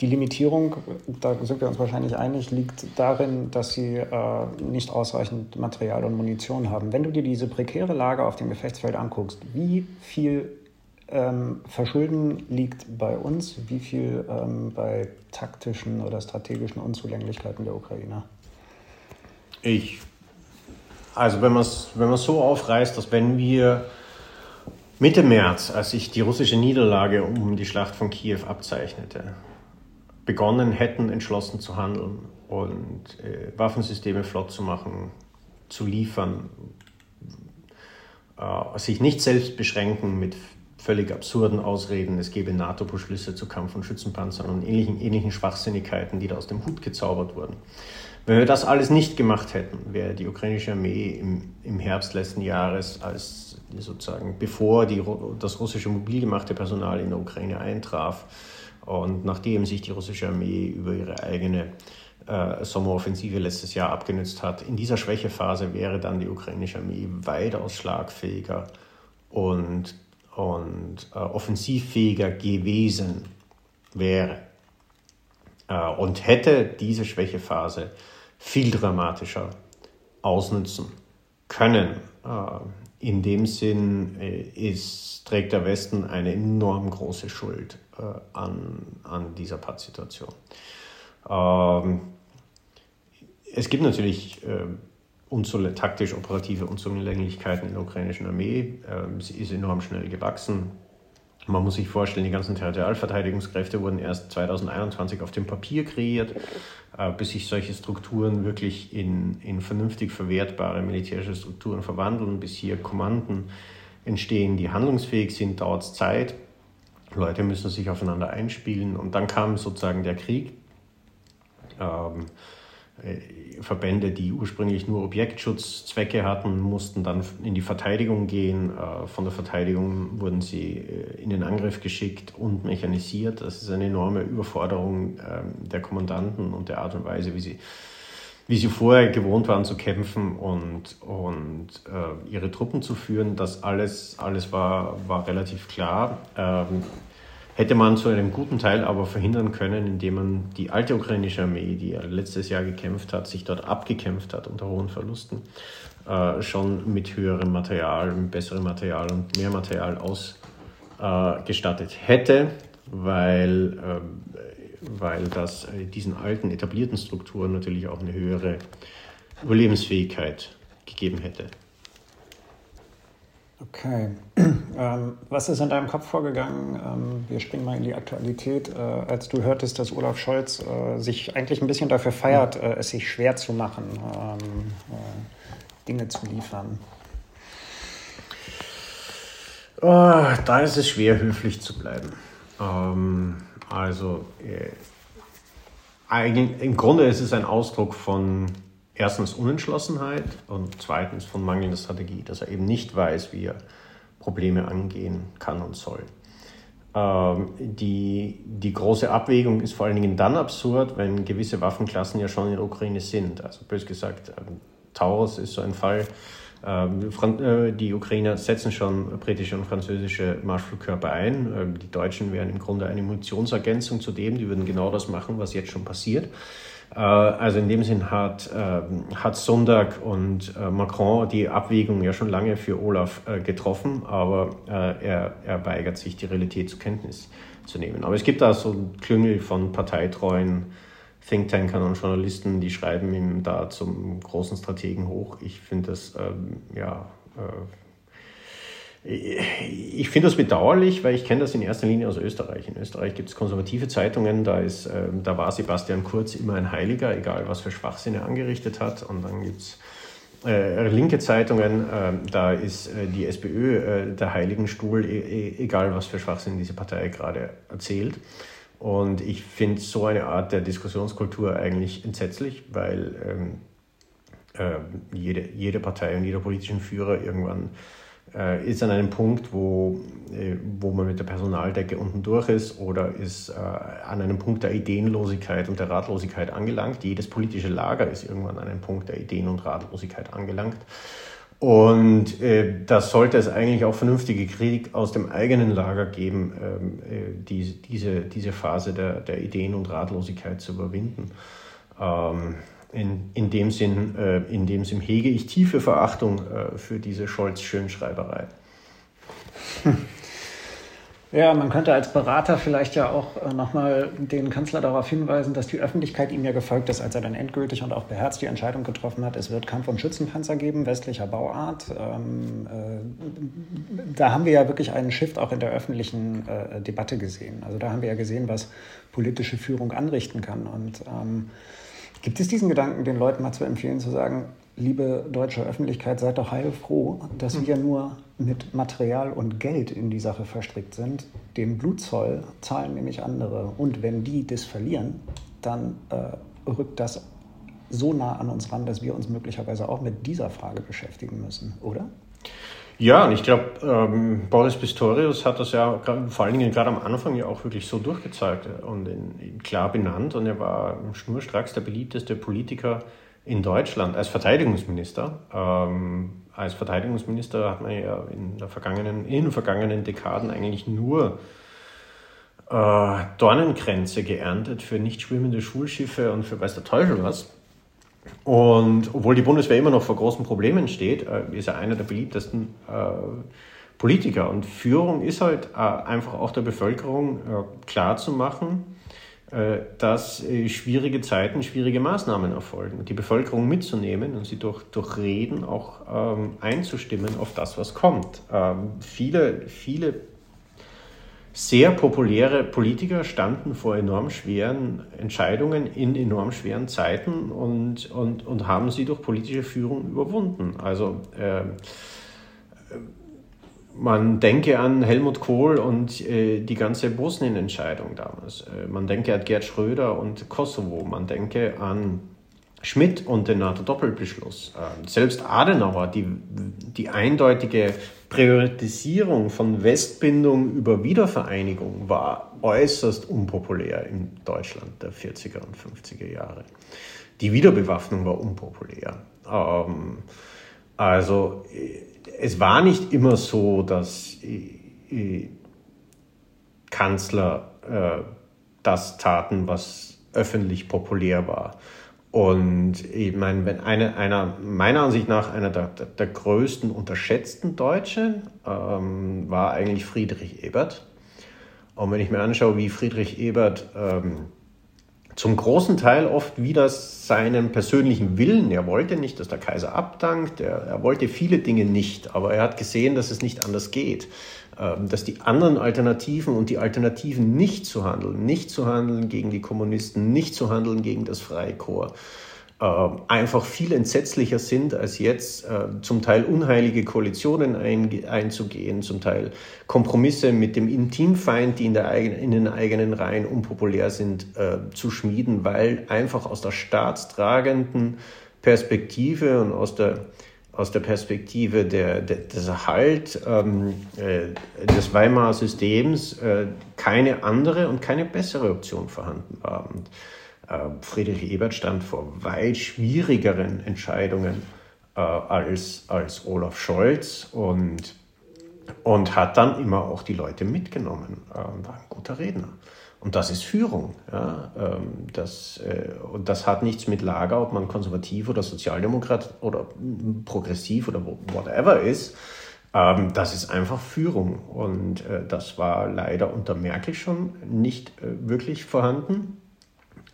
D: Die Limitierung, da sind wir uns wahrscheinlich einig, liegt darin, dass sie äh, nicht ausreichend Material und Munition haben. Wenn du dir diese prekäre Lage auf dem Gefechtsfeld anguckst, wie viel ähm, Verschulden liegt bei uns, wie viel ähm, bei taktischen oder strategischen Unzulänglichkeiten der Ukrainer?
E: Ich, also wenn man es wenn so aufreißt, dass wenn wir Mitte März, als sich die russische Niederlage um die Schlacht von Kiew abzeichnete, begonnen hätten, entschlossen zu handeln und äh, Waffensysteme flott zu machen, zu liefern, äh, sich nicht selbst beschränken mit völlig absurden Ausreden, es gebe NATO-Beschlüsse zu Kampf- und Schützenpanzern und ähnlichen, ähnlichen Schwachsinnigkeiten, die da aus dem Hut gezaubert wurden. Wenn wir das alles nicht gemacht hätten, wäre die ukrainische Armee im, im Herbst letzten Jahres, als sozusagen bevor die, das russische mobil gemachte Personal in der Ukraine eintraf und nachdem sich die russische Armee über ihre eigene äh, Sommeroffensive letztes Jahr abgenützt hat, in dieser Schwächephase wäre dann die ukrainische Armee weitaus schlagfähiger und und äh, offensivfähiger gewesen wäre äh, und hätte diese Schwächephase viel dramatischer ausnutzen können. Äh, in dem Sinn äh, ist, trägt der Westen eine enorm große Schuld äh, an, an dieser Pattsituation. Ähm, es gibt natürlich äh, taktisch-operative Unzulänglichkeiten in der ukrainischen Armee. Ähm, sie ist enorm schnell gewachsen. Man muss sich vorstellen, die ganzen Territorialverteidigungskräfte wurden erst 2021 auf dem Papier kreiert, äh, bis sich solche Strukturen wirklich in, in vernünftig verwertbare militärische Strukturen verwandeln, bis hier Kommanden entstehen, die handlungsfähig sind, dauert es Zeit. Leute müssen sich aufeinander einspielen und dann kam sozusagen der Krieg. Ähm, äh, Verbände, die ursprünglich nur Objektschutzzwecke hatten, mussten dann in die Verteidigung gehen. Äh, von der Verteidigung wurden sie äh, in den Angriff geschickt und mechanisiert. Das ist eine enorme Überforderung ähm, der Kommandanten und der Art und Weise, wie sie, wie sie vorher gewohnt waren zu kämpfen und, und ihre Truppen zu führen. Das alles, alles war, war relativ klar. Hätte man zu einem guten Teil aber verhindern können, indem man die alte ukrainische Armee, die ja letztes Jahr gekämpft hat, sich dort abgekämpft hat unter hohen Verlusten, äh, schon mit höherem Material, mit besserem Material und mehr Material ausgestattet äh, hätte, weil, äh, weil das äh, diesen alten etablierten Strukturen natürlich auch eine höhere Überlebensfähigkeit gegeben hätte.
D: Okay. Ähm, was ist in deinem Kopf vorgegangen? Ähm, wir springen mal in die Aktualität. Äh, als du hörtest, dass Olaf Scholz äh, sich eigentlich ein bisschen dafür feiert, äh, es sich schwer zu machen, ähm, äh, Dinge zu liefern.
E: Oh, da ist es schwer, höflich zu bleiben. Ähm, also, äh, eigentlich, im Grunde ist es ein Ausdruck von erstens Unentschlossenheit und zweitens von mangelnder Strategie, dass er eben nicht weiß, wie er Probleme angehen kann und soll. Ähm, die, die große Abwägung ist vor allen Dingen dann absurd, wenn gewisse Waffenklassen ja schon in der Ukraine sind. Also bös gesagt, ähm, Taurus ist so ein Fall. Ähm, äh, die Ukrainer setzen schon britische und französische Marschflugkörper ein. Die Deutschen wären im Grunde eine Munitionsergänzung zu dem. Die würden genau das machen, was jetzt schon passiert. Äh, also in dem Sinn hat, äh, hat Sonntag und äh, Macron die Abwägung ja schon lange für Olaf getroffen, aber er, er weigert sich, die Realität zur Kenntnis zu nehmen. Aber es gibt da so ein Klüngel von parteitreuen Thinktankern und Journalisten, die schreiben ihm da zum großen Strategen hoch. Ich finde das ähm, ja ich finde das bedauerlich, weil ich kenne das in erster Linie aus Österreich. In Österreich gibt es konservative Zeitungen, da, ist, äh, da war Sebastian Kurz immer ein Heiliger, egal was für Schwachsinn er angerichtet hat. Und dann gibt es äh, linke Zeitungen, äh, da ist äh, die SPÖ äh, der Heiligenstuhl, e, e egal was für Schwachsinn diese Partei gerade erzählt. Und ich finde so eine Art der Diskussionskultur eigentlich entsetzlich, weil ähm, äh, jede, jede Partei und jeder politische Führer irgendwann ist an einem Punkt, wo, äh, wo man mit der Personaldecke unten durch ist oder ist äh, an einem Punkt der Ideenlosigkeit und der Ratlosigkeit angelangt. Jedes politische Lager ist irgendwann an einem Punkt der Ideen- und Ratlosigkeit angelangt. Und äh, das sollte es eigentlich auch vernünftige Kritik aus dem eigenen Lager geben, ähm, äh, die, diese, diese Phase der, der Ideen- und Ratlosigkeit zu überwinden. Ähm, in, in, dem Sinn, äh, in dem Sinn hege ich tiefe Verachtung äh, für diese Scholz-Schönschreiberei.
D: Ja, man könnte als Berater vielleicht ja auch äh, nochmal den Kanzler darauf hinweisen, dass die Öffentlichkeit ihm ja gefolgt ist, als er dann endgültig und auch beherzt die Entscheidung getroffen hat, es wird Kampf- und Schützenpanzer geben, westlicher Bauart. Ähm, äh, da haben wir ja wirklich einen Shift auch in der öffentlichen äh, Debatte gesehen. Also da haben wir ja gesehen, was politische Führung anrichten kann. Und ähm, Gibt es diesen Gedanken, den Leuten mal zu empfehlen, zu sagen, liebe deutsche Öffentlichkeit, seid doch heilfroh, dass hm. wir nur mit Material und Geld in die Sache verstrickt sind. Den Blutzoll zahlen nämlich andere. Und wenn die das verlieren, dann äh, rückt das so nah an uns ran, dass wir uns möglicherweise auch mit dieser Frage beschäftigen müssen, oder?
E: Ja, und ich glaube, ähm, Boris Pistorius hat das ja vor allen Dingen gerade am Anfang ja auch wirklich so durchgezeigt und in, in klar benannt. Und er war schnurstracks der beliebteste Politiker in Deutschland als Verteidigungsminister. Ähm, als Verteidigungsminister hat man ja in, der vergangenen, in den vergangenen Dekaden eigentlich nur äh, Dornenkränze geerntet für nicht schwimmende Schulschiffe und für weiß der Teufel was. Und obwohl die Bundeswehr immer noch vor großen Problemen steht, äh, ist er einer der beliebtesten äh, Politiker. Und Führung ist halt äh, einfach auch der Bevölkerung klar zu machen, dass schwierige Zeiten, schwierige Maßnahmen erfolgen. Die Bevölkerung mitzunehmen und sie durch, durch Reden auch ähm, einzustimmen auf das, was kommt. Ähm, viele, viele sehr populäre Politiker standen vor enorm schweren Entscheidungen in enorm schweren Zeiten und, und, und haben sie durch politische Führung überwunden. Also äh, man denke an Helmut Kohl und äh, die ganze Bosnien-Entscheidung damals. Äh, man denke an Gerd Schröder und Kosovo. Man denke an Schmidt und den NATO-Doppelbeschluss. Äh, selbst Adenauer, die, die eindeutige Priorisierung von Westbindung über Wiedervereinigung war äußerst unpopulär in Deutschland der 40er und 50er Jahre. Die Wiederbewaffnung war unpopulär. Ähm, also äh, es war nicht immer so, dass äh, Kanzler das taten, was öffentlich populär war. Und ich meine, wenn eine, einer, meiner Ansicht nach, einer der, der, größten unterschätzten Deutschen ähm, war eigentlich Friedrich Ebert. Und wenn ich mir anschaue, wie Friedrich Ebert ähm, zum großen Teil oft wieder seinen persönlichen Willen. Er wollte nicht, dass der Kaiser abdankt, er, er, wollte viele Dinge nicht, aber er hat gesehen, dass es nicht anders geht, dass die anderen Alternativen und die Alternativen nicht zu handeln, nicht zu handeln gegen die Kommunisten, nicht zu handeln gegen das Freikorps, äh, einfach viel entsetzlicher sind, als jetzt äh, zum Teil unheilige Koalitionen ein, einzugehen, zum Teil Kompromisse mit dem Intimfeind, die in, eigenen, in den eigenen Reihen unpopulär sind, äh, zu schmieden, weil einfach aus der staatstragenden Perspektive und aus der aus der Perspektive der, der, des Erhalt ähm, äh, des Weimarer Systems äh, keine andere und keine bessere Option vorhanden war. Und äh, Friedrich Ebert stand vor weit schwierigeren Entscheidungen äh, als, als Olaf Scholz und, und hat dann immer auch die Leute mitgenommen. Ähm, war ein guter Redner. Und das ist Führung. Ja? Ähm, das, äh, und das hat nichts mit Lager, ob man konservativ oder Sozialdemokrat oder progressiv oder whatever ist. Ähm, das ist einfach Führung. Und das war leider unter Merkel schon nicht wirklich vorhanden.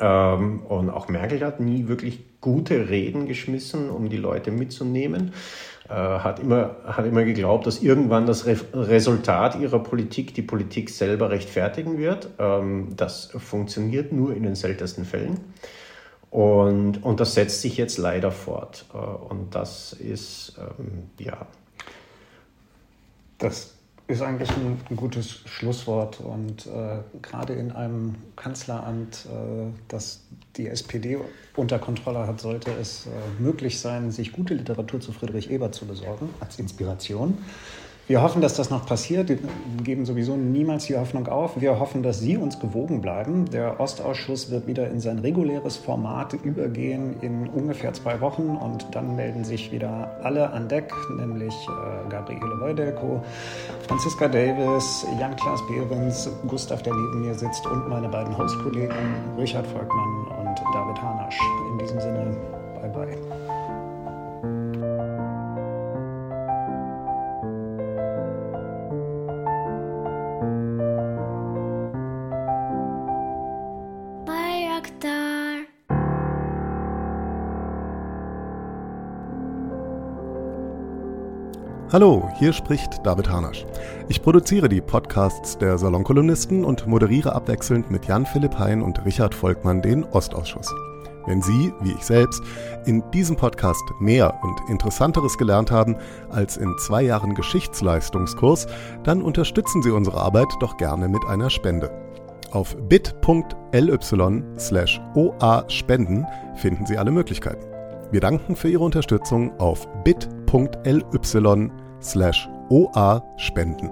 E: Ähm, und auch Merkel hat nie wirklich gute Reden geschmissen, um die Leute mitzunehmen. Äh, hat, immer, hat immer geglaubt, dass irgendwann das Re Resultat ihrer Politik die Politik selber rechtfertigen wird. Ähm, das funktioniert nur in den seltensten Fällen. Und, und das setzt sich jetzt leider fort. Äh, und das ist, ähm, ja.
D: Das ist eigentlich ein, gutes Schlusswort. Und äh, gerade in einem Kanzleramt, äh, das die SPD unter Kontrolle hat, sollte es äh, möglich sein, sich gute Literatur zu Friedrich Ebert zu besorgen als Inspiration. Wir hoffen, dass das noch passiert. Wir geben sowieso niemals die Hoffnung auf. Wir hoffen, dass Sie uns gewogen bleiben. Der Ostausschuss wird wieder in sein reguläres Format übergehen in ungefähr zwei Wochen und dann melden sich wieder alle an Deck, nämlich äh, Gabriele Wojdelko, Franziska Davis, Jan-Klaas Behrens, Gustav, der neben mir sitzt und meine beiden Hostkollegen Richard Volkmann und David Hanasch. In diesem Sinne, bye bye.
C: Hallo, hier spricht David Hanasch. Ich produziere die Podcasts der Salonkolumnisten und moderiere abwechselnd mit Jan Philipp Hein und Richard Volkmann den Ostausschuss. Wenn Sie, wie ich selbst, in diesem Podcast mehr und Interessanteres gelernt haben als in zwei Jahren Geschichtsleistungskurs, dann unterstützen Sie unsere Arbeit doch gerne mit einer Spende. Auf bit.ly slash oa-spenden finden Sie alle Möglichkeiten. Wir danken für Ihre Unterstützung auf bit.ly slash oa-spenden.